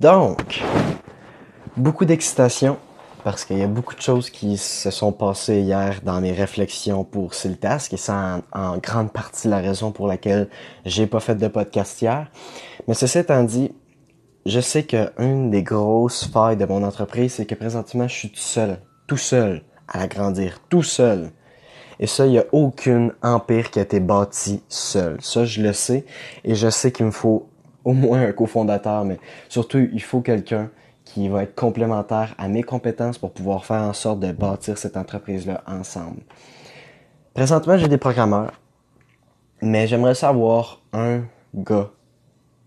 Donc, beaucoup d'excitation parce qu'il y a beaucoup de choses qui se sont passées hier dans mes réflexions pour Siltask et c'est en, en, grande partie la raison pour laquelle j'ai pas fait de podcast hier. Mais ceci étant dit, je sais qu'une des grosses failles de mon entreprise, c'est que présentement, je suis tout seul, tout seul à l'agrandir, tout seul. Et ça, il n'y a aucune empire qui a été bâti seul. Ça, je le sais. Et je sais qu'il me faut au moins un cofondateur, mais surtout, il faut quelqu'un qui va être complémentaire à mes compétences pour pouvoir faire en sorte de bâtir cette entreprise-là ensemble. Présentement, j'ai des programmeurs, mais j'aimerais savoir un gars,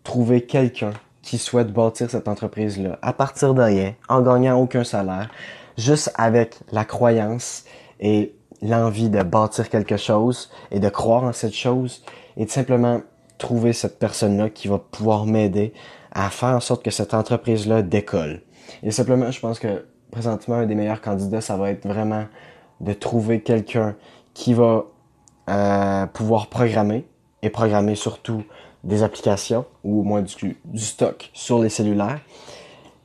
trouver quelqu'un qui souhaite bâtir cette entreprise-là à partir de rien, en gagnant aucun salaire, juste avec la croyance et l'envie de bâtir quelque chose et de croire en cette chose et de simplement trouver cette personne-là qui va pouvoir m'aider à faire en sorte que cette entreprise-là décolle. Et simplement, je pense que présentement, un des meilleurs candidats, ça va être vraiment de trouver quelqu'un qui va euh, pouvoir programmer et programmer surtout des applications ou au moins du, du stock sur les cellulaires.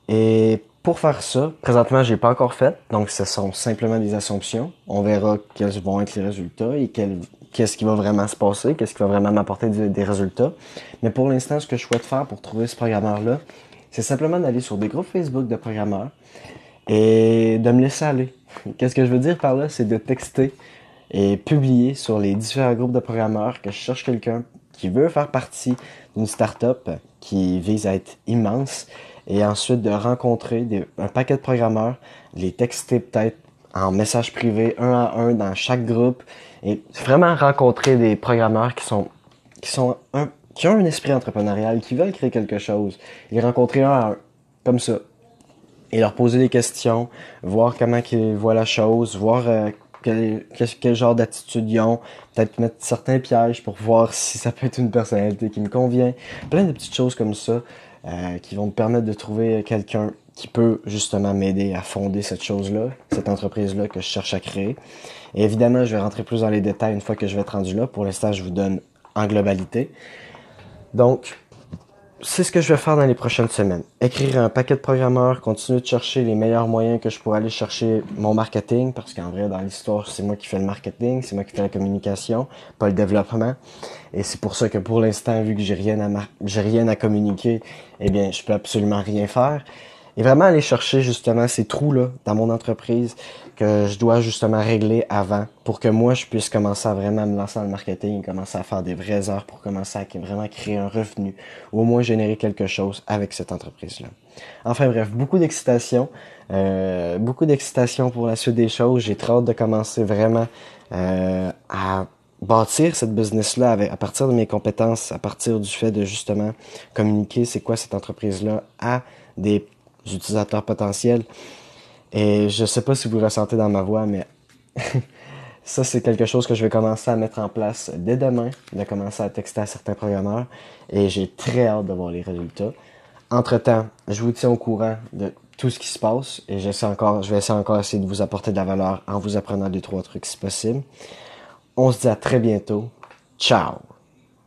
Et pour faire ça, présentement, j'ai pas encore fait, donc ce sont simplement des assumptions. On verra quels vont être les résultats et qu'est-ce qui va vraiment se passer, qu'est-ce qui va vraiment m'apporter des, résultats. Mais pour l'instant, ce que je souhaite faire pour trouver ce programmeur-là, c'est simplement d'aller sur des groupes Facebook de programmeurs et de me laisser aller. Qu'est-ce que je veux dire par là? C'est de texter et publier sur les différents groupes de programmeurs que je cherche quelqu'un qui veut faire partie d'une start-up qui vise à être immense et ensuite de rencontrer un paquet de programmeurs, les texter peut-être en message privé, un à un dans chaque groupe, et vraiment rencontrer des programmeurs qui sont qui sont un, qui ont un esprit entrepreneurial, qui veulent créer quelque chose, les rencontrer un à un, comme ça, et leur poser des questions, voir comment ils voient la chose, voir euh, quel, quel, genre d'attitude ils ont, peut-être mettre certains pièges pour voir si ça peut être une personnalité qui me convient, plein de petites choses comme ça euh, qui vont me permettre de trouver quelqu'un qui peut justement m'aider à fonder cette chose-là, cette entreprise-là que je cherche à créer. Et évidemment, je vais rentrer plus dans les détails une fois que je vais être rendu là. Pour l'instant, je vous donne en globalité. Donc, c'est ce que je vais faire dans les prochaines semaines. Écrire un paquet de programmeurs, continuer de chercher les meilleurs moyens que je pourrais aller chercher mon marketing, parce qu'en vrai, dans l'histoire, c'est moi qui fais le marketing, c'est moi qui fais la communication, pas le développement. Et c'est pour ça que pour l'instant, vu que j'ai rien à j'ai rien à communiquer, eh bien, je peux absolument rien faire. Et vraiment aller chercher justement ces trous-là dans mon entreprise que je dois justement régler avant pour que moi je puisse commencer à vraiment me lancer dans le marketing et commencer à faire des vraies heures pour commencer à vraiment créer un revenu ou au moins générer quelque chose avec cette entreprise-là. Enfin bref, beaucoup d'excitation, euh, beaucoup d'excitation pour la suite des choses. J'ai très hâte de commencer vraiment euh, à bâtir cette business-là à partir de mes compétences, à partir du fait de justement communiquer c'est quoi cette entreprise-là à des utilisateurs potentiels. Et je sais pas si vous ressentez dans ma voix, mais ça, c'est quelque chose que je vais commencer à mettre en place dès demain, de commencer à texter à certains programmeurs. Et j'ai très hâte de voir les résultats. Entre-temps, je vous tiens au courant de tout ce qui se passe et je vais essayer encore essayer de vous apporter de la valeur en vous apprenant deux, trois trucs si possible. On se dit à très bientôt. Ciao!